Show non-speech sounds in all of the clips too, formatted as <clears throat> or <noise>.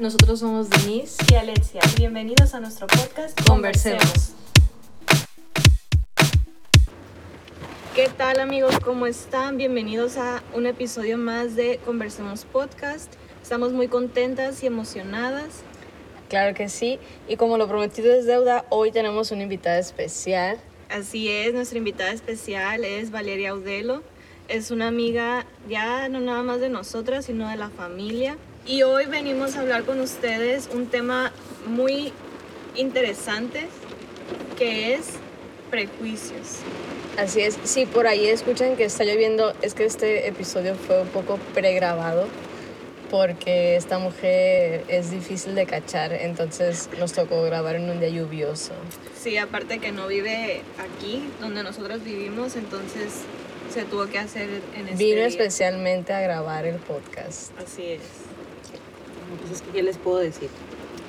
nosotros somos Denise y Alexia. Bienvenidos a nuestro podcast Conversemos. ¿Qué tal amigos? ¿Cómo están? Bienvenidos a un episodio más de Conversemos Podcast. Estamos muy contentas y emocionadas. Claro que sí. Y como lo prometido es deuda, hoy tenemos una invitada especial. Así es, nuestra invitada especial es Valeria Audelo. Es una amiga ya no nada más de nosotras, sino de la familia. Y hoy venimos a hablar con ustedes un tema muy interesante que es prejuicios. Así es, si por ahí escuchan que está lloviendo, es que este episodio fue un poco pregrabado porque esta mujer es difícil de cachar, entonces nos tocó grabar en un día lluvioso. Sí, aparte que no vive aquí, donde nosotros vivimos, entonces se tuvo que hacer en este Vino día. especialmente a grabar el podcast. Así es. Es que, ¿qué les puedo decir?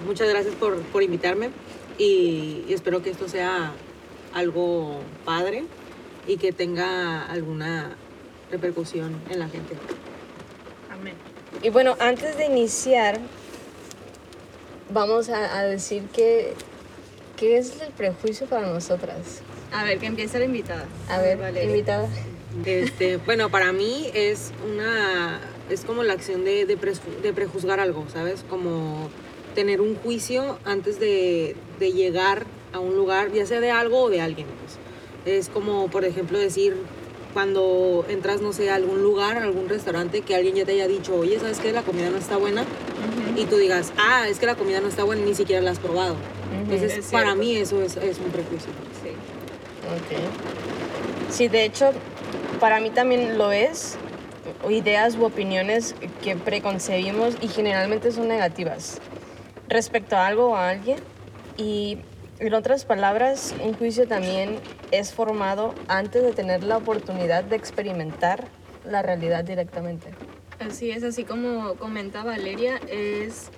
Muchas gracias por, por invitarme y, y espero que esto sea algo padre y que tenga alguna repercusión en la gente. Amén. Y bueno, antes de iniciar, vamos a, a decir que, qué es el prejuicio para nosotras. A ver, que empiece la invitada. A ver, Valeria. invitada. Este, bueno, para mí es una es como la acción de, de, preju- de prejuzgar algo, ¿sabes? Como tener un juicio antes de, de llegar a un lugar, ya sea de algo o de alguien. pues. Es como, por ejemplo, decir cuando entras, no sé, a algún lugar, a algún restaurante, que alguien ya te haya dicho, oye, ¿sabes qué? La comida no está buena. Ujú. Y tú digas, ah, es que la comida no está buena y ni siquiera la has probado. Entonces, Es para cierto. mí eso es, es un prejuicio. Sí. Ok. Sí, de hecho, para mí también lo es. Ideas u opiniones que preconcebimos y generalmente son negativas respecto a algo o a alguien. Y en otras palabras, un juicio también es formado antes de tener la oportunidad de experimentar la realidad directamente. Así es, así como comenta Valeria, es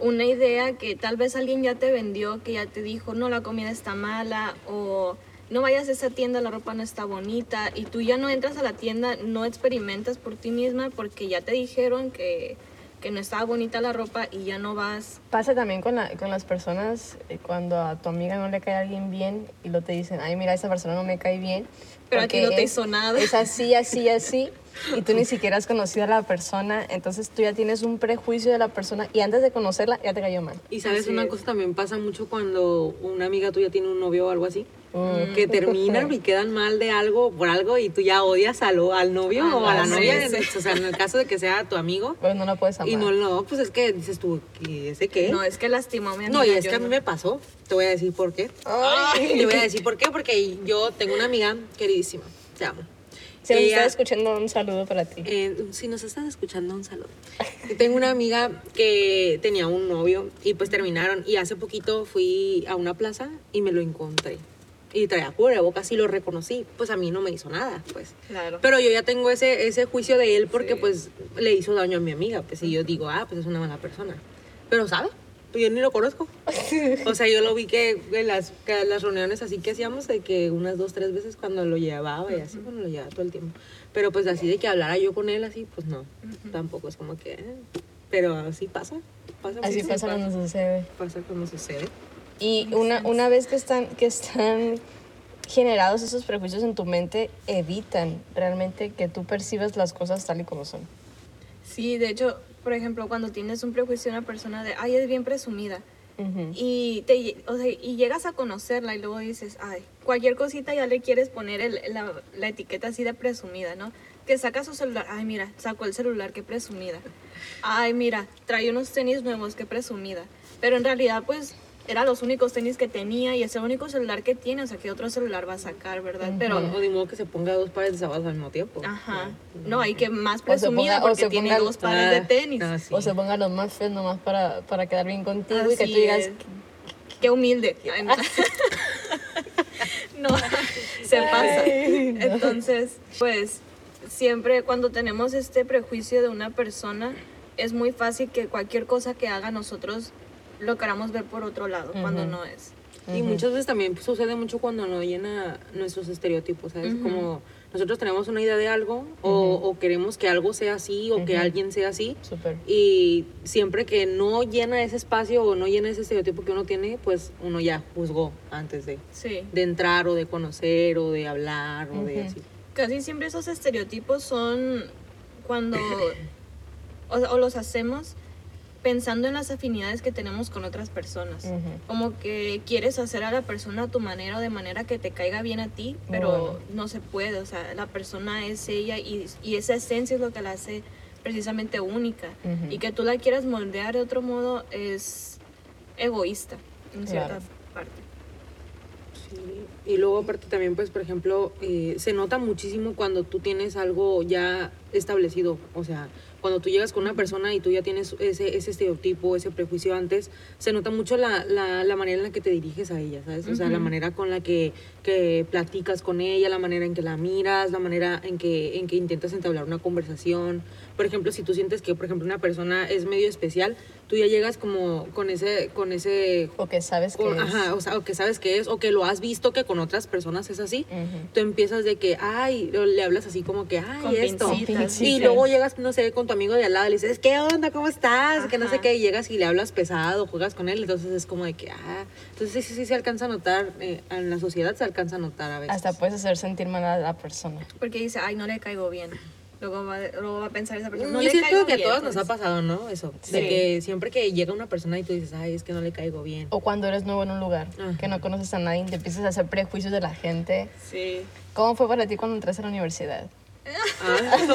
una idea que tal vez alguien ya te vendió, que ya te dijo, no, la comida está mala o no vayas a esa tienda, la ropa no está bonita y tú ya no entras a la tienda, no experimentas por ti misma porque ya te dijeron que, que no estaba bonita la ropa y ya no vas. Pasa también con, la- con las personas eh, cuando a tu amiga no le cae alguien bien y lo te dicen, ay, mira, esa persona no me cae bien. Pero a ti porque no te hizo nada. Es así, así, así. Y tú ni siquiera has conocido a la persona, entonces tú ya tienes un prejuicio de la persona y antes de conocerla ya te cayó mal. Y sabes, Así una es. cosa también pasa mucho cuando una amiga tuya tiene un novio o algo así. Mm. Que terminan y quedan mal de algo por algo y tú ya odias al, al novio Ah, o a la sí, novia. sí. en- O sea, en el caso de que sea tu amigo. Pero no la puedes amar. Y no, no, pues es que dices tú, ¿y ese qué? No, es que lastimó a mi amiga. No, y es que a mí me pasó. Te voy a decir por qué. Ay. Te voy a decir por qué, porque yo tengo una amiga queridísima. Te amo. Si nos estás escuchando, un saludo para ti. Eh, si nos estás escuchando, un saludo. Yo Tengo una amiga que tenía un novio y pues terminaron. Y hace poquito fui a una plaza y me lo encontré. Y traía cubrebocas y lo reconocí. Pues a mí no me hizo nada, pues. Claro. Pero yo ya tengo ese, ese juicio de él porque Sí. pues le hizo daño a mi amiga. Pues y yo digo, ah, pues es una mala persona. Pero ¿sabe? Pues yo ni lo conozco. <laughs> O sea, yo lo vi que en las, que las reuniones así que hacíamos, de que unas dos, tres veces cuando lo llevaba y así, bueno, lo llevaba todo el tiempo. Pero pues así de que hablara yo con él así, pues no, tampoco es como que... eh, Pero así pasa, pasa. Así mucho, pasa cuando sucede. Pasa cuando sucede. Y una, una vez que están, que están generados esos prejuicios en tu mente, evitan realmente que tú percibas las cosas tal y como son. Sí, de hecho, por ejemplo, cuando tienes un prejuicio de una persona de, ay, es bien presumida, y, te, o sea, y llegas a conocerla y luego dices, ay, cualquier cosita ya le quieres poner el- la, la etiqueta así de presumida, ¿no? Que saca su celular, ay, mira, sacó el celular, qué presumida. Ay, mira, trae unos tenis nuevos, qué presumida. Pero en realidad, pues, eran los únicos tenis que tenía y es el único celular que tiene, o sea, ¿qué otro celular va a sacar, verdad? Pero, O modo que se ponga dos pares de zapatos al mismo tiempo. ajá, no, hay que más presumida ponga- porque tiene ponga- dos pares de Ah, tenis. ah, sí. O se pongan los más feos nomás para, para quedar bien contigo y que tú digas, es. Qué humilde. Ay, no. <laughs> No, se pasa. Ay, no. Entonces, pues siempre cuando tenemos este prejuicio de una persona, es muy fácil que cualquier cosa que haga nosotros lo queramos ver por otro lado, cuando Ujú. no es. Y muchas veces también sucede mucho cuando no llena nuestros estereotipos, ¿sabes? Ujú. Como nosotros tenemos una idea de algo o, o queremos que algo sea así o que alguien sea así. Súper. Y siempre que no llena ese espacio o no llena ese estereotipo que uno tiene, pues uno ya juzgó antes de, Sí. de entrar o de conocer o de hablar o de así. Casi siempre esos estereotipos son cuando o, o los hacemos pensando en las afinidades que tenemos con otras personas. Como que quieres hacer a la persona a tu manera o de manera que te caiga bien a ti, pero bueno. no se puede. O sea, la persona es ella y, y esa esencia es lo que la hace precisamente única. Y que tú la quieras moldear de otro modo es egoísta en cierta Claro. parte. Sí, Y luego aparte también, pues, por ejemplo, eh, se nota muchísimo cuando tú tienes algo ya establecido. O sea, cuando tú llegas con una persona y tú ya tienes ese, ese estereotipo, ese prejuicio antes, se nota mucho la, la, la manera en la que te diriges a ella, ¿sabes? O sea, la Ujú. manera con la que, que platicas con ella, la manera en que la miras, la manera en que, en que intentas entablar una conversación. Por ejemplo, si tú sientes que, por ejemplo, una persona es medio especial, tú ya llegas como con ese, con ese O que sabes que o- es. ajá, o sea, o que sabes que es, o que lo has visto que con otras personas es así. Ujú. Tú empiezas de que, ay, le hablas así como que, ay, Con esto. Pincitas. <laughs> Y luego llegas, no sé, con tu amigo de al lado y le dices, ¿qué onda? ¿Cómo estás? Que no sé Ajá. qué, y llegas y le hablas pesado, juegas con él, entonces es como de que, ah, entonces sí, sí, sí se alcanza a notar, eh, en la sociedad se alcanza a notar a veces. Hasta puedes hacer sentir mal a la persona. Porque dice, ay, no le caigo bien. Luego va, luego va a pensar esa persona, no Yo le siento caigo que a bien, todas nos pues". ha pasado, ¿no? Eso, de Sí. que siempre que llega una persona y tú dices, ay, es que no le caigo bien. O cuando eres nuevo en un lugar, Ajá. que no conoces a nadie, te empiezas a hacer prejuicios de la gente. Sí. ¿Cómo fue para ti cuando entraste a la universidad? Ah,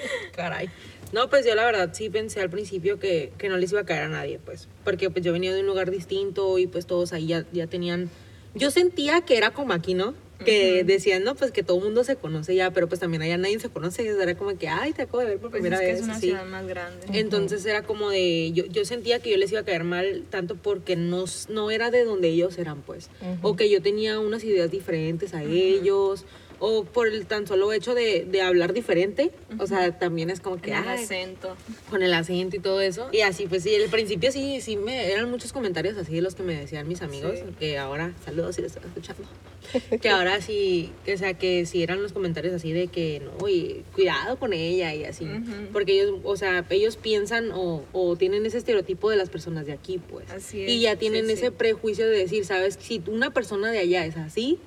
<laughs> caray. No, pues yo la verdad sí pensé al principio que, que no les iba a caer a nadie, pues. Porque pues yo venía de un lugar distinto y pues todos ahí ya, ya tenían... Yo sentía que era como aquí, ¿no? Que decían, no, pues que todo el mundo se conoce ya, pero pues también allá nadie se conoce. Y era como que, ay, te acabo de ver por Pues primera es que vez. es una así. ciudad más grande. Entonces era como de, yo, yo sentía que yo les iba a caer mal tanto porque no, no era de donde ellos eran, pues. O que yo tenía unas ideas diferentes a ellos, o por el tan solo hecho de, de hablar diferente. O sea, también es como que, Con el ay, acento. con el acento y todo eso. Y así, pues sí, al principio sí, sí me eran muchos comentarios así de los que me decían mis amigos, Sí. que ahora, saludos si lo están escuchando, <laughs> que ahora sí, o sea, que sí eran los comentarios así de que no, y cuidado con ella y así. Porque ellos, o sea, ellos piensan o, o tienen ese estereotipo de las personas de aquí, pues. Así es, Y ya tienen sí. ese prejuicio de decir, ¿sabes? Si una persona de allá es así,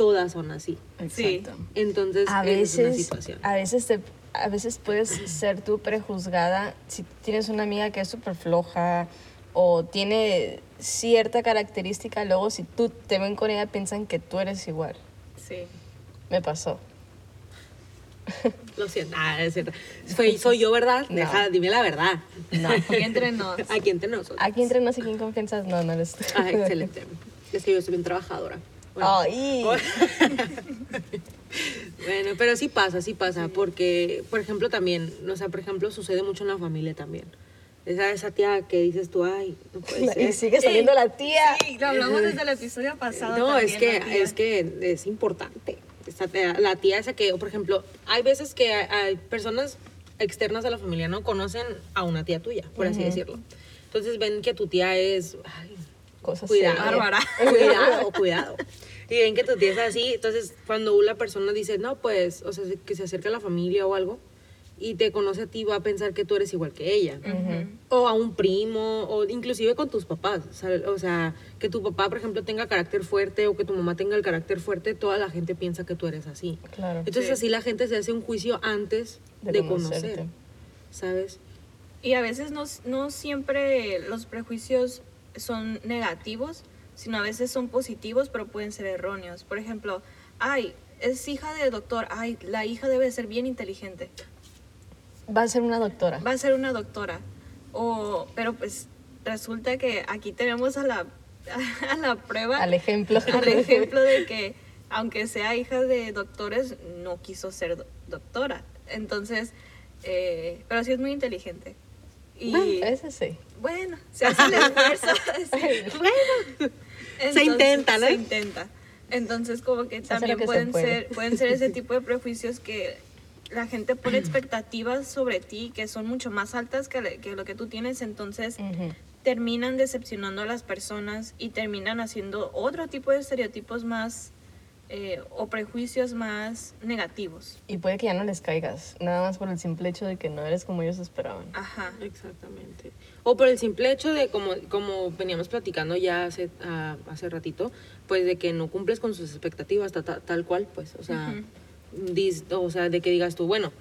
todas son así. Sí. Exacto. Entonces, A esa es una veces, situación. a veces, te- a veces puedes <clears throat> ser tú prejuzgada si tienes una amiga que es súper floja o tiene cierta característica, luego si tú te ven con ella piensan que tú eres igual. Sí. Me pasó. Lo siento, ah, es cierto. <laughs> Soy, soy yo, ¿verdad? No. Deja, dime la verdad. No. <laughs> Aquí entre nos. Aquí entre nosotros. Aquí entre no sé quién confianzas, no, no eres tú. Ah, <laughs> excelente. Es que yo soy bien trabajadora. Bueno, Ay. <laughs> bueno, pero sí pasa, sí pasa. Porque, por ejemplo, también, o sea, por ejemplo, sucede mucho en la familia también. Esa, esa tía que dices tú, ay, no puede <laughs> y ser. sigue saliendo la tía. Sí, lo hablamos desde el episodio pasado. No, es también, que, la tía. es que es importante. Esta tía- la tía esa que, por ejemplo, hay veces que hay, hay personas externas a la familia no conocen a una tía tuya, por así decirlo. Entonces ven que tu tía es, ay, Cosas Cuidado. Bárbara. <laughs> cuidado, cuidado. Y ven que tu tía es así, entonces cuando la persona dice, no, pues, o sea, que se acerca a la familia o algo, y te conoce a ti, va a pensar que tú eres igual que ella. O a un primo, o inclusive con tus papás. O sea, que tu papá, por ejemplo, tenga carácter fuerte o que tu mamá tenga el carácter fuerte, toda la gente piensa que tú eres así. Claro. Entonces Sí. así la gente se hace un juicio antes de, De conocer. ¿sabes? Y a veces no, no siempre los prejuicios son negativos, sino a veces son positivos, pero pueden ser erróneos. Por ejemplo, ay, es hija del doctor, ay, la hija debe ser bien inteligente, Va a ser una doctora. va a ser una doctora. O, pero pues resulta que aquí tenemos a la, <laughs> a la prueba, Al ejemplo. al ejemplo de que aunque sea hija de doctores, no quiso ser do- doctora. Entonces, eh, pero sí es muy inteligente. Y, Bueno, ese sí. bueno, se hace el esfuerzo. <laughs> <laughs> Bueno, Entonces, intenta, ¿no? Se intenta. Entonces, como que Se también se pueden puede. ser, pueden ser ese <laughs> tipo de prejuicios que la gente pone expectativas sobre ti que son mucho más altas que, lo que tú tienes, entonces terminan decepcionando a las personas y terminan haciendo otro tipo de estereotipos más eh, o prejuicios más negativos. Y puede que ya no les caigas, nada más por el simple hecho de que no eres como ellos esperaban. Ajá. Exactamente. O por el simple hecho de, como, como veníamos platicando ya hace, ah, hace ratito, pues de que no cumples con sus expectativas ta- ta- tal cual, pues, o sea, dis- o sea, de que digas tú, bueno,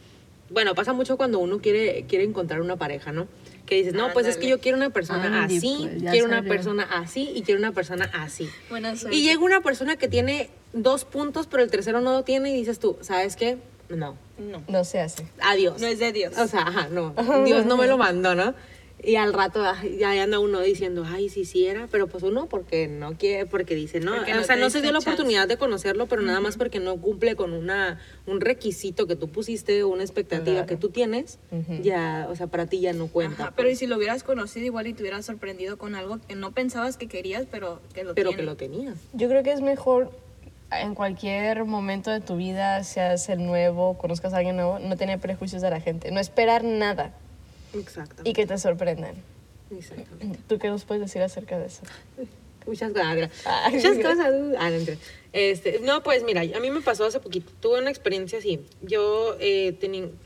bueno, pasa mucho cuando uno quiere, quiere encontrar una pareja, ¿no? Que dices, no, pues es que yo quiero una persona Andy, así, pues, quiero una persona así y quiero una persona así. Buena suerte. Y llega una persona que tiene dos puntos, pero el tercero no lo tiene y dices tú, ¿sabes qué? No, No. No se hace. adiós. No es de Dios. O sea, ajá, no. Dios no me lo mandó, ¿no? Y al rato ay, ya anda uno diciendo, ay, sí, sí era, pero pues uno porque no quiere, porque dice, no, Porque o sea, no se dio la chance. oportunidad de conocerlo, pero nada más porque no cumple con una, un requisito que tú pusiste, una expectativa Claro. que tú tienes, ya, o sea, para ti ya no cuenta. Ajá, pero y pues. si lo hubieras conocido igual y te hubieras sorprendido con algo que no pensabas que querías, pero que lo pero tiene. que lo tenías. Yo creo que es mejor en cualquier momento de tu vida, seas el nuevo, conozcas a alguien nuevo, no tener prejuicios de la gente, no esperar nada Exacto. y que te sorprendan. Exactamente. ¿Tú qué nos puedes decir acerca de eso? <laughs> Muchas gracias. Ay, Muchas cosas. Ah, no, este, no, pues mira, a mí me pasó hace poquito. Tuve una experiencia así. Yo, eh,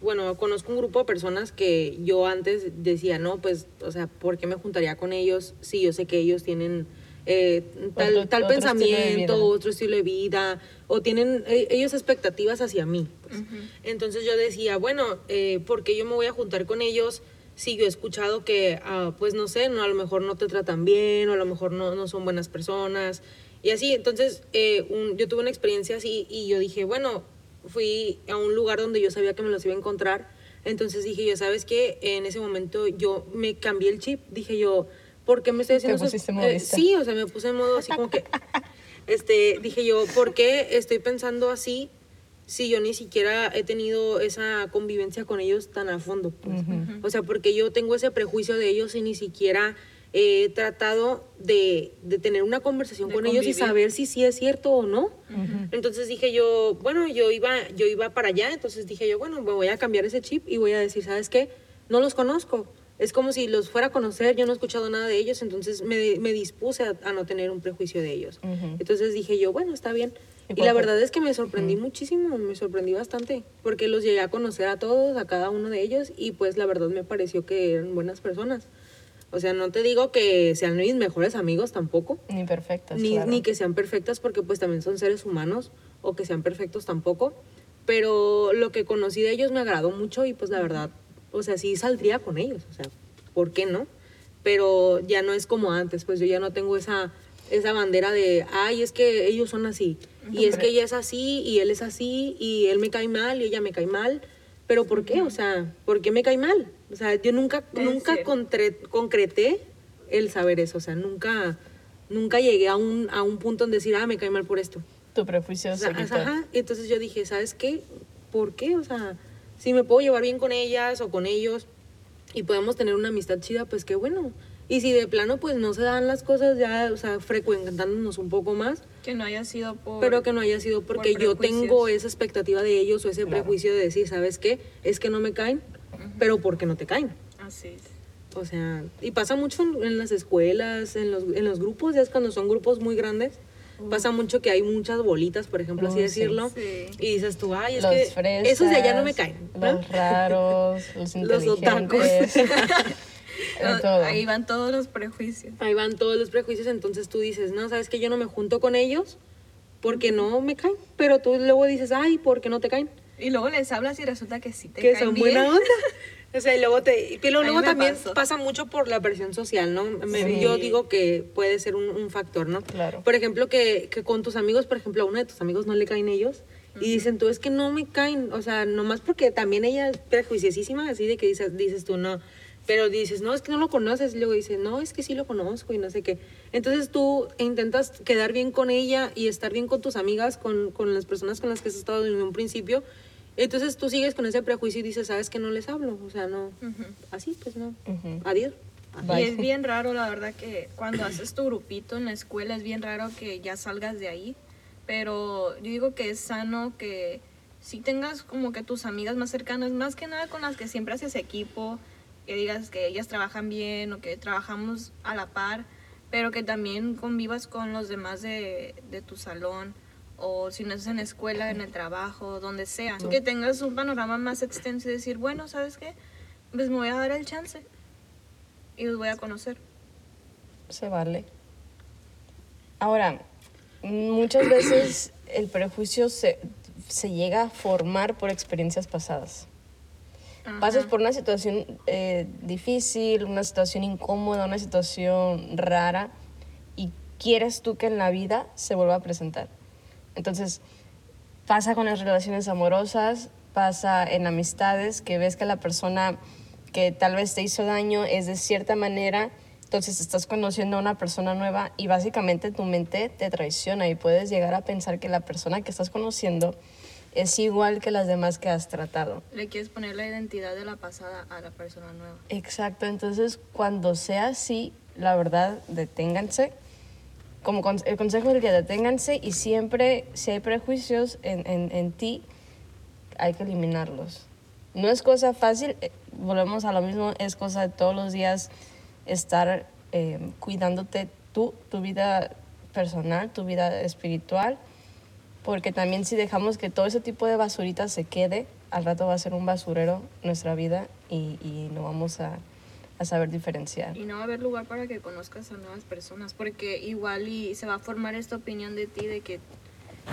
bueno, conozco un grupo de personas que yo antes decía, no, pues, o sea, ¿por qué me juntaría con ellos si yo sé que ellos tienen eh, tal, tal otro pensamiento, otro estilo de vida, o tienen eh, ellos expectativas hacia mí? pues. Entonces yo decía, bueno, eh, ¿por qué yo me voy a juntar con ellos? si yo he escuchado que, ah, pues no sé, no, a lo mejor no te tratan bien o a lo mejor no, no son buenas personas y así. Entonces, eh, un- yo tuve una experiencia así y yo dije, bueno, fui a un lugar donde yo sabía que me los iba a encontrar. Entonces dije yo, ¿sabes qué? En ese momento yo me cambié el chip. Dije yo, ¿por qué me estoy haciendo eh, sí, o sea, me puse en modo así como que... <laughs> Este, dije yo, ¿por qué estoy pensando así si yo ni siquiera he tenido esa convivencia con ellos tan a fondo? pues? O sea, porque yo tengo ese prejuicio de ellos y ni siquiera he tratado de, de tener una conversación De con ellos y convivir. saber si sí es cierto o no. Entonces dije yo, bueno, yo iba, yo iba para allá, entonces dije yo, bueno, me voy a cambiar ese chip y voy a decir, ¿sabes qué? No los conozco. Es como si los fuera a conocer, yo no he escuchado nada de ellos, entonces me, me dispuse a, a no tener un prejuicio de ellos. Entonces dije yo, bueno, está bien. ¿Y la verdad es que me sorprendí muchísimo, me sorprendí bastante, porque los llegué a conocer a todos, a cada uno de ellos, y pues la verdad me pareció que eran buenas personas. O sea, no te digo que sean mis mejores amigos tampoco, Ni perfectas. ni, claro. ni que sean perfectas porque pues también son seres humanos o que sean perfectos tampoco. Pero lo que conocí de ellos me agradó mucho y pues la verdad, o sea, sí saldría con ellos, o sea, ¿por qué no? Pero ya no es como antes, pues yo ya no tengo esa, esa bandera de, ay, es que ellos son así, y es que ella es así, y él es así, y él me cae mal, y ella me cae mal. Pero ¿por qué? O sea, ¿por qué me cae mal? O sea, yo nunca, Es nunca contre- concreté el saber eso, o sea, nunca, nunca llegué a un, a un punto en decir, ah, me cae mal por esto. Tu prejuicio O sea, se quitó. ajá, entonces yo dije, ¿sabes qué? ¿Por qué? O sea, si me puedo llevar bien con ellas o con ellos y podemos tener una amistad chida, pues qué bueno. Y si de plano pues no se dan las cosas ya, o sea, frecuentándonos un poco más, Que no haya sido por... pero que no haya sido porque yo prejuicios. tengo esa expectativa de ellos o ese Claro. prejuicio de decir, ¿sabes qué? Es que no me caen, pero porque no te caen. Así es. O sea, y pasa mucho en, en las escuelas, en los, en los grupos, ya es cuando son grupos muy grandes, pasa mucho que hay muchas bolitas, por ejemplo, así decirlo, Sí. y dices tú, ay, es los que fresas, esos de allá no me caen. ¿no? Los raros, <laughs> los Los inteligentes. <laughs> <laughs> de todo. Ahí van todos los prejuicios. Ahí van todos los prejuicios, entonces tú dices, no, sabes que yo no me junto con ellos porque no me caen, pero tú luego dices, ay, ¿por qué no te caen? Y luego les hablas y resulta que sí te que caen son bien. buena onda. O sea, y luego, te, mí luego también pasó. pasa mucho por la presión social, ¿no? Me- Sí. Yo digo que puede ser un, un factor, ¿no? Claro. Por ejemplo, que, que con tus amigos, por ejemplo, a uno de tus amigos no le caen ellos y dicen tú, es que no me caen, o sea, nomás porque también ella es prejuiciosísima, así de que dices, dices tú, no. Pero dices, no, es que no lo conoces. Y luego dices, no, es que sí lo conozco y no sé qué. Entonces tú intentas quedar bien con ella y estar bien con tus amigas, con, con las personas con las que has estado en un principio. Entonces tú sigues con ese prejuicio y dices, sabes que no les hablo. O sea, no. Así, pues no. Ujú. Adiós. Bye. Y es bien raro, la verdad, que cuando haces tu grupito en la escuela es bien raro que ya salgas de ahí. Pero yo digo que es sano que si tengas como que tus amigas más cercanas, más que nada con las que siempre haces equipo, que digas que ellas trabajan bien o que trabajamos a la par, pero que también convivas con los demás de, de tu salón o si no es en la escuela, en el trabajo, donde sea. Que tengas un panorama más extenso y decir, bueno, ¿sabes qué? Pues me voy a dar el chance y los voy a conocer. Se vale. Ahora, muchas veces el prejuicio se, se llega a formar por experiencias pasadas. Pasas Ajá. por una situación eh, difícil, una situación incómoda, una situación rara y quieres tú que en la vida se vuelva a presentar. Entonces, pasa con las relaciones amorosas, pasa en amistades, que ves que la persona que tal vez te hizo daño es de cierta manera, entonces estás conociendo a una persona nueva y básicamente tu mente te traiciona y puedes llegar a pensar que la persona que estás conociendo es igual que las demás que has tratado. Le quieres poner la identidad de la pasada a la persona nueva. Exacto, entonces cuando sea así, la verdad, deténganse. Como el consejo del día, deténganse y siempre, si hay prejuicios en, en, en ti, hay que eliminarlos. No es cosa fácil, eh, volvemos a lo mismo, es cosa de todos los días estar eh, cuidándote tú, tu vida personal, tu vida espiritual, porque también si dejamos que todo ese tipo de basurita se quede, al rato va a ser un basurero nuestra vida y, y no vamos a, a saber diferenciar. Y no va a haber lugar para que conozcas a nuevas personas, porque igual y se va a formar esta opinión de ti de que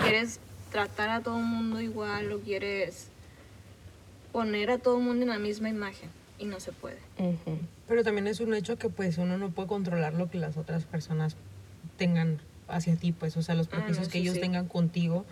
quieres tratar a todo el mundo igual o quieres poner a todo el mundo en la misma imagen y no se puede. Pero también es un hecho que pues uno no puede controlar lo que las otras personas tengan hacia ti, pues, o sea, los Ah, prejuicios no, que ellos sí. tengan contigo.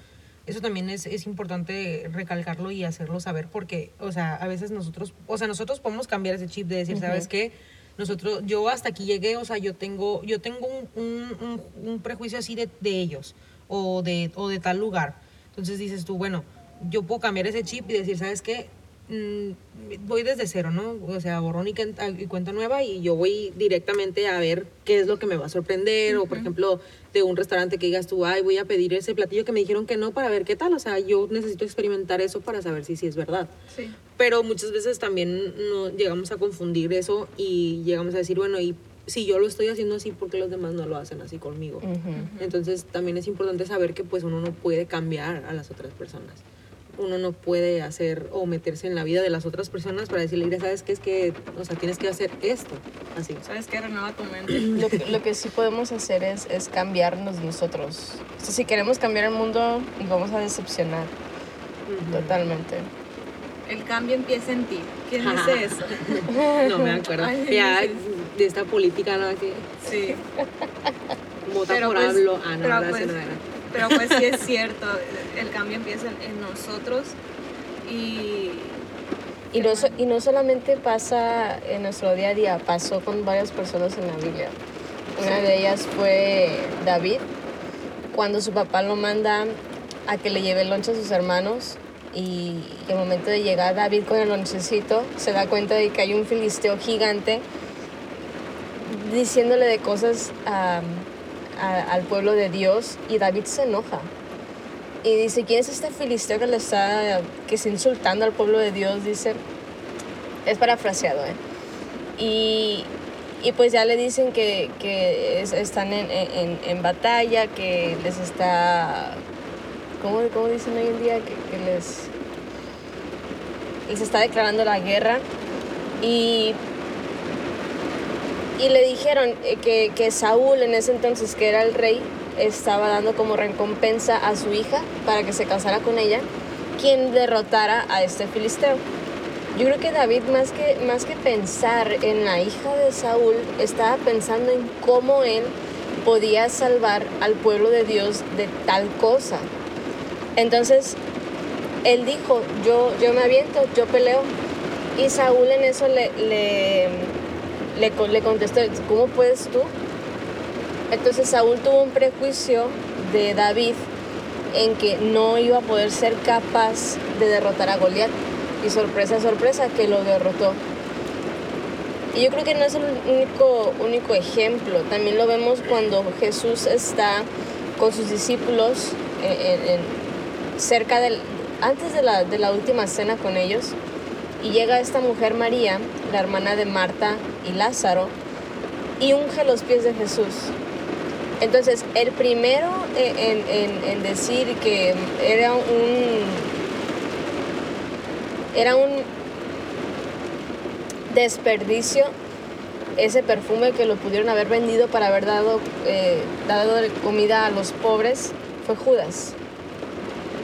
Eso también es, es importante recalcarlo y hacerlo saber porque, o sea, a veces nosotros, o sea, nosotros podemos cambiar ese chip de decir, ¿sabes qué? Nosotros, yo hasta aquí llegué, o sea, yo tengo, yo tengo un, un- un- un prejuicio así de, de ellos o de, o de tal lugar. Entonces dices tú, bueno, yo puedo cambiar ese chip y decir, ¿sabes qué? Mm, voy desde cero, ¿no? O sea, borrón y, cuen- y cuenta nueva y yo voy directamente a ver qué es lo que me va a sorprender o, por ejemplo, de un restaurante que digas tú, ay, voy a pedir ese platillo que me dijeron que no para ver qué tal. O sea, yo necesito experimentar eso para saber si sí es verdad. Sí. Pero muchas veces también no, llegamos a confundir eso y llegamos a decir, bueno, y si yo lo estoy haciendo así, ¿por qué los demás no lo hacen así conmigo? Entonces también es importante saber que pues uno no puede cambiar a las otras personas. Uno no puede hacer o meterse en la vida de las otras personas para decirle, mira, ¿sabes qué? Es que, o sea, tienes que hacer esto. Así. ¿Sabes qué? Renueva tu mente. Lo, que- lo que sí podemos hacer es, es cambiarnos nosotros. O sea, si queremos cambiar el mundo, nos vamos a decepcionar totalmente. El cambio empieza en ti. ¿Quién Ajá. dice eso? <laughs> No me acuerdo. Ay, ya de esta política, ¿no? Que Sí. vota Pero por pues- hablo. Ah, no, sí pues- no era. Pero pues sí es cierto, el cambio empieza en, nosotros y Y no, y no solamente pasa en nuestro día a día, pasó con varias personas en la Biblia. Una de ellas fue David, cuando su papá lo manda a que le lleve el lonche a sus hermanos y al momento de llegar David con el lonchecito se da cuenta de que hay un filisteo gigante diciéndole de cosas al pueblo de Dios y David se enoja. Y dice, ¿quién es este filisteo que le está, que está insultando al pueblo de Dios? Dice, es parafraseado, ¿eh? Y, y pues ya le dicen que, que es- están en, en- en batalla, que les está, ¿cómo, cómo dicen hoy en día? Que, que les, les está declarando la guerra. Y, y le dijeron eh, que, que Saúl en ese entonces, que era el rey, estaba dando como recompensa a su hija para que se casara con ella, quien derrotara a este filisteo. Yo creo que David, más que, más que pensar en la hija de Saúl, estaba pensando en cómo él podía salvar al pueblo de Dios de tal cosa. Entonces, él dijo, yo, yo me aviento, yo peleo. Y Saúl en eso le, le, le, le contestó, ¿cómo puedes tú? Entonces Saúl tuvo un prejuicio de David en que no iba a poder ser capaz de derrotar a Goliat. Y sorpresa, sorpresa, que lo derrotó. Y yo creo que no es el único, único ejemplo. También lo vemos cuando Jesús está con sus discípulos en- cerca del, antes de la, de la última cena con ellos. Y llega esta mujer María, la hermana de Marta y Lázaro, y unge los pies de Jesús. Entonces, el primero en, decir que era un. Era un desperdicio ese perfume que lo pudieron haber vendido para haber dado, eh, dado comida a los pobres fue Judas.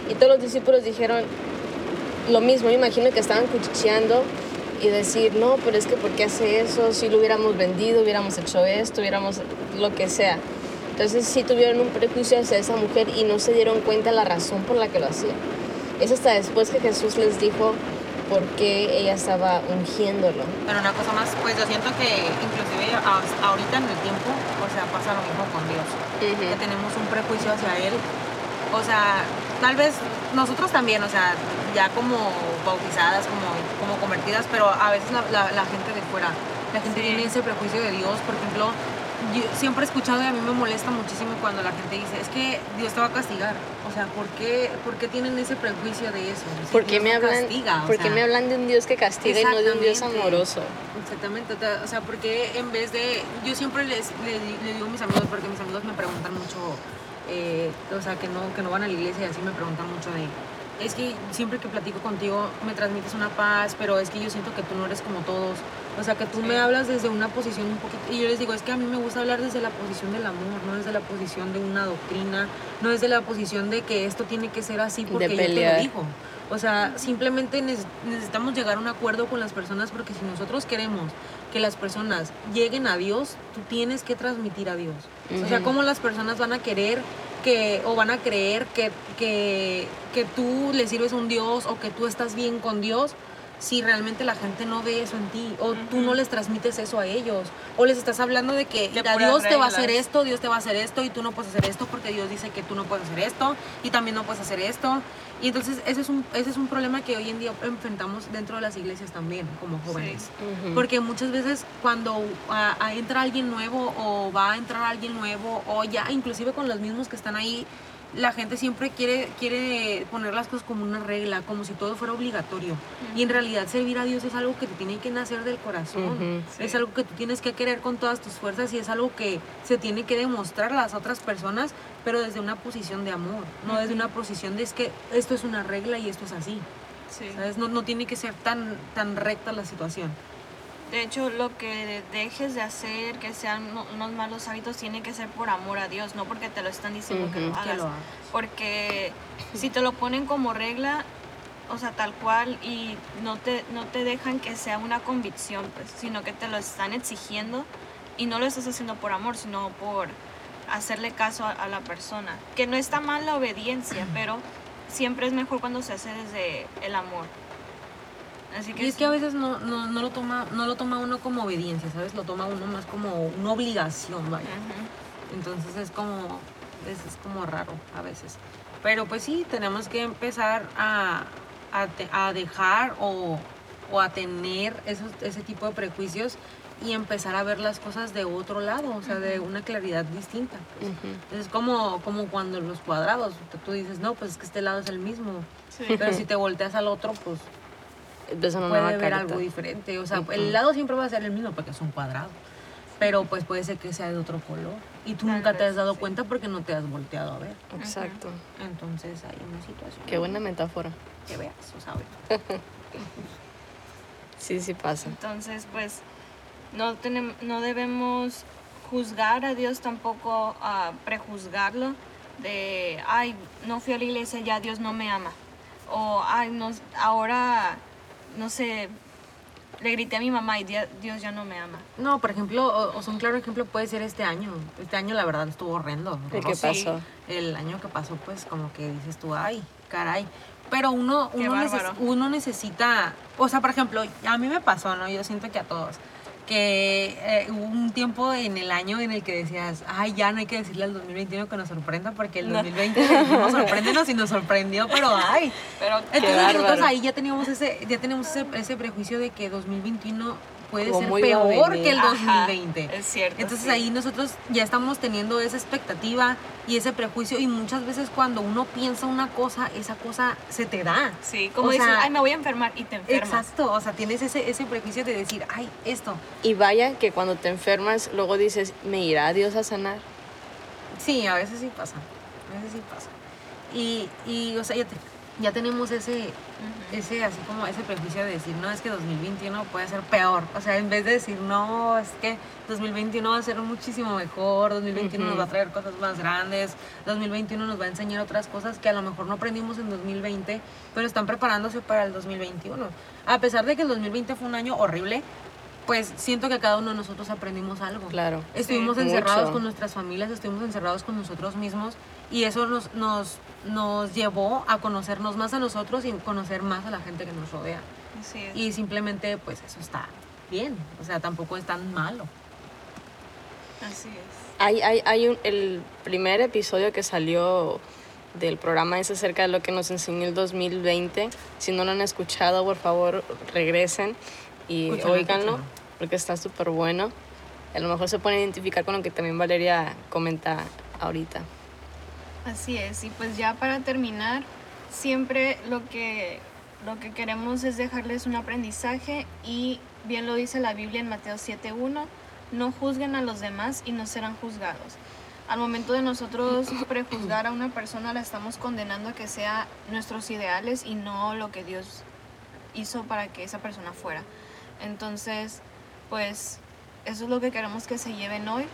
Y todos los discípulos dijeron lo mismo. Me imagino que estaban cuchicheando y decir, no, pero es que ¿por qué hace eso? Si lo hubiéramos vendido, hubiéramos hecho esto, hubiéramos lo que sea. Entonces sí tuvieron un prejuicio hacia esa mujer y no se dieron cuenta la razón por la que lo hacía. Es hasta después que Jesús les dijo por qué ella estaba ungiéndolo. Pero una cosa más, pues yo siento que inclusive ahorita en el tiempo, o sea, pasa lo mismo con Dios. Que tenemos un prejuicio hacia Él. O sea, tal vez nosotros también, o sea, ya como bautizadas, como, como convertidas, pero a veces la, la- la gente de fuera, la gente Sí. tiene ese prejuicio de Dios. Por ejemplo, yo siempre he escuchado y a mí me molesta muchísimo cuando la gente dice, es que Dios te va a castigar. O sea, ¿por qué, por qué tienen ese prejuicio de eso? Si ¿Por qué me hablan, castiga, por qué me hablan de un Dios que castiga y no de un Dios amoroso? Exactamente, o sea- porque en vez de, yo siempre les, le, le digo a mis amigos, porque mis amigos me preguntan mucho, eh, o sea, que no, que no van a la iglesia y así me preguntan mucho de, es que siempre que platico contigo me transmites una paz, pero es que yo siento que tú no eres como todos, o sea, que tú me hablas desde una posición un poquito, y yo les digo, es que a mí me gusta hablar desde la posición del amor, no desde la posición de una doctrina, no desde la posición de que esto tiene que ser así porque yo te lo digo. O sea, simplemente neces- necesitamos llegar a un acuerdo con las personas porque si nosotros queremos que las personas lleguen a Dios, tú tienes que transmitir a Dios. O sea. ¿cómo las personas van a querer que, o van a creer que, que, que tú le sirves a un Dios o que tú estás bien con Dios? Si realmente la gente no ve eso en ti, o tú no les transmites eso a ellos, o les estás hablando de que De "Mira, puras Dios te va a hacer esto, Dios te va a hacer esto, y tú no puedes hacer esto porque Dios dice que tú no puedes hacer esto, y también no puedes hacer esto. Y entonces ese es un, ese es un problema que hoy en día enfrentamos dentro de las iglesias también, como jóvenes. Porque muchas veces cuando ah, ah, entra alguien nuevo o va a entrar alguien nuevo o ya inclusive con los mismos que están ahí, la gente siempre quiere, quiere poner las cosas como una regla, como si todo fuera obligatorio. Y en realidad servir a Dios es algo que te tiene que nacer del corazón. Es algo que tú tienes que querer con todas tus fuerzas y es algo que se tiene que demostrar a las otras personas, pero desde una posición de amor, no desde una posición de es que esto es una regla y esto es así. Sí. ¿Sabes? No, no tiene que ser tan, tan recta la situación. De hecho, lo que dejes de hacer, que sean uno- unos malos hábitos, tiene que ser por amor a Dios, no porque te lo están diciendo que lo que hagas. lo hagas. Porque si te lo ponen como regla, o sea, tal cual, y no te, no te dejan que sea una convicción, pues, sino que te lo están exigiendo y no lo estás haciendo por amor, sino por hacerle caso a, a la persona. Que no está mal la obediencia, <clears throat> pero siempre es mejor cuando se hace desde el amor. Así que Y es sí. que a veces no, no, no lo toma, no lo toma uno como obediencia, ¿sabes? Lo toma uno más como una obligación, vaya. Entonces es como, es, es como raro a veces. Pero pues sí, tenemos que empezar a, a, te- a dejar o, o a tener esos, ese tipo de prejuicios y empezar a ver las cosas de otro lado, o sea, de una claridad distinta. pues. Ujú. Es como, como cuando los cuadrados, tú- tú dices, no, pues es que este lado es el mismo. Sí. Pero si <laughs> te volteas al otro, pues Empiezan una puede nueva carta. algo diferente. O sea, el lado siempre va a ser el mismo porque es un cuadrado. Pero pues puede ser que sea de otro color. Y tú Tal nunca te has dado sí. cuenta porque no te has volteado a ver. Exacto. Entonces hay una situación. Qué buena metáfora. Que veas, o sea, <laughs> Sí, sí pasa. Entonces, pues, no, tenem- no debemos juzgar a Dios tampoco, a prejuzgarlo de, ay, no fui a la iglesia, ya Dios no me ama. O, ay, no, ahora, no sé, le grité a mi mamá y Dios ya no me ama. No, por ejemplo, o, o sea, un claro ejemplo puede ser este año. Este año la verdad estuvo horrendo. ¿De qué horroroso. pasó? El año que pasó, pues como que dices tú, ay, caray. Pero uno, uno, neces- uno necesita, o sea, por ejemplo, a mí me pasó, ¿no? Yo siento que a todos, que eh, hubo un tiempo en el año en el que decías, ay, ya no hay que decirle al 2021 que nos sorprenda, porque el No. 2020 le dijimos sorpréndenos y nos sorprendió, pero ay. Pero, Entonces nosotros ahí ya teníamos ese, ya tenemos ese, ese prejuicio de que 2021 puede ¿Cómo ser peor que el Ajá, 2020. es cierto. Entonces sí. ahí nosotros ya estamos teniendo esa expectativa y ese prejuicio y muchas veces cuando uno piensa una cosa, esa cosa se te da. Sí, como o dices, sea, ay, me voy a enfermar y te enfermas. Exacto, o sea, tienes ese, ese prejuicio de decir, ay, esto. Y vaya que cuando te enfermas, luego dices, ¿me irá Dios a sanar? Sí, a veces sí pasa. A veces sí pasa. Y, y o sea, ya, te- ya tenemos ese, ese, así como ese prejuicio de decir, no, es que 2021 puede ser peor. O sea, en vez de decir, no, es que 2021 va a ser muchísimo mejor, 2021 nos va a traer cosas más grandes, 2021 nos va a enseñar otras cosas que a lo mejor no aprendimos en 2020, pero están preparándose para el 2021. A pesar de que el 2020 fue un año horrible, pues siento que cada uno de nosotros aprendimos algo. Claro. Estuvimos Sí. encerrados Mucho. con nuestras familias, estuvimos encerrados con nosotros mismos y eso nos, nos, nos llevó a conocernos más a nosotros y conocer más a la gente que nos rodea. Así es. Y simplemente pues eso está bien, o sea, tampoco es tan malo. Así es. Hay, hay, hay un, el primer episodio que salió del programa es acerca de lo que nos enseñó el 2020. Si no lo han escuchado, por favor, regresen y Escúchenlo, oíganlo, porque está súper bueno. A lo mejor se pueden identificar con lo que también Valeria comenta ahorita. Así es, y pues ya para terminar, siempre lo que, lo que queremos es dejarles un aprendizaje y bien lo dice la Biblia en Mateo 7.1, no juzguen a los demás y no serán juzgados. Al momento de nosotros <coughs> prejuzgar a una persona, la estamos condenando a que sea nuestros ideales y no lo que Dios hizo para que esa persona fuera. Entonces, pues eso es lo que queremos que se lleven hoy.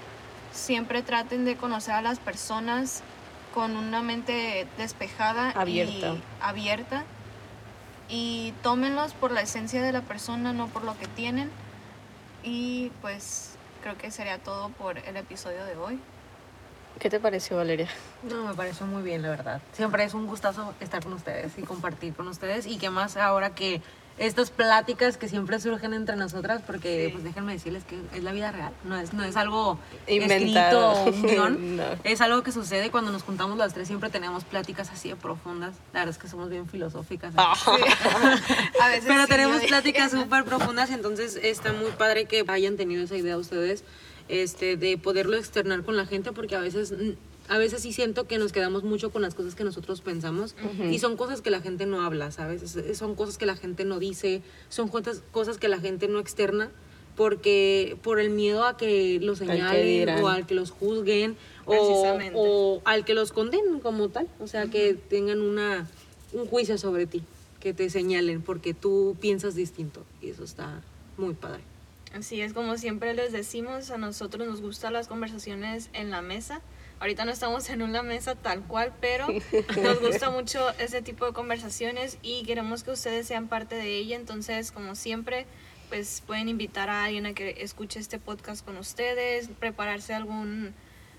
Siempre traten de conocer a las personas con una mente despejada Abierta. y abierta y tómenlos por la esencia de la persona, no por lo que tienen. Y pues creo que sería todo por el episodio de hoy. ¿Qué te pareció, Valeria? No, me pareció muy bien, la verdad. Siempre es un gustazo estar con ustedes y compartir con ustedes y que más ahora que estas pláticas que siempre surgen entre nosotras, porque Sí. pues déjenme decirles que es la vida real, no es, no es algo Inventado. escrito o un <laughs> guion, No. es algo que sucede cuando nos juntamos las tres, siempre tenemos pláticas así de profundas, la verdad es que somos bien filosóficas. Ah. <laughs> A veces Pero sí, tenemos pláticas súper profundas, entonces está muy padre que hayan tenido esa idea ustedes este, de poderlo externar con la gente, porque a veces, a veces sí siento que nos quedamos mucho con las cosas que nosotros pensamos y son cosas que la gente no habla, ¿sabes? Es- Son cosas que la gente no dice, son cosas, cosas que la gente no externa. Porque por el miedo a que los señalen o al que los juzguen o, o al que los condenen como tal, o sea, que tengan una, un juicio sobre ti, que te señalen porque tú piensas distinto y eso está muy padre. Así es, como siempre les decimos, a nosotros nos gustan las conversaciones en la mesa. Ahorita no estamos en una mesa tal cual, pero <laughs> nos gusta mucho ese tipo de conversaciones y queremos que ustedes sean parte de ella. Entonces, como siempre, pues pueden invitar a alguien a que escuche este podcast con ustedes, prepararse algún,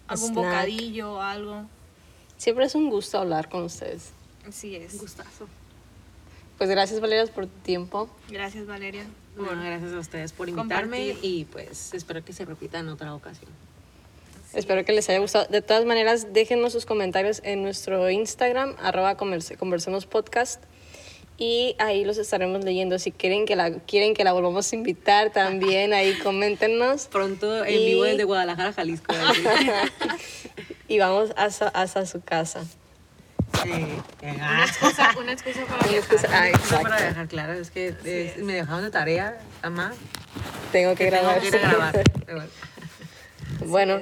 algún Snack. bocadillo o algo. Siempre es un gusto hablar con ustedes. Así es. Gustazo. Pues gracias, Valeria, por tu tiempo. Gracias, Valeria. Bueno, gracias a ustedes por invitarme Compartir. y pues espero que se repita en otra ocasión. Espero que les haya gustado. De todas maneras, déjenos sus comentarios en nuestro Instagram, arroba converse- conversemos podcast. Y ahí los estaremos leyendo. Si quieren que la, quieren que la volvamos a invitar también, ahí <laughs> coméntenos. Pronto en Y- vivo desde Guadalajara, Jalisco. <laughs> Y vamos hasta, hasta su casa. Eh, Una excusa, una excusa para Una excusa- viajar. ah, Eso para exacto. dejar claro, es que me dejaron de tarea, mamá, Tengo que que tengo grabar. que grabar. <laughs> Bueno,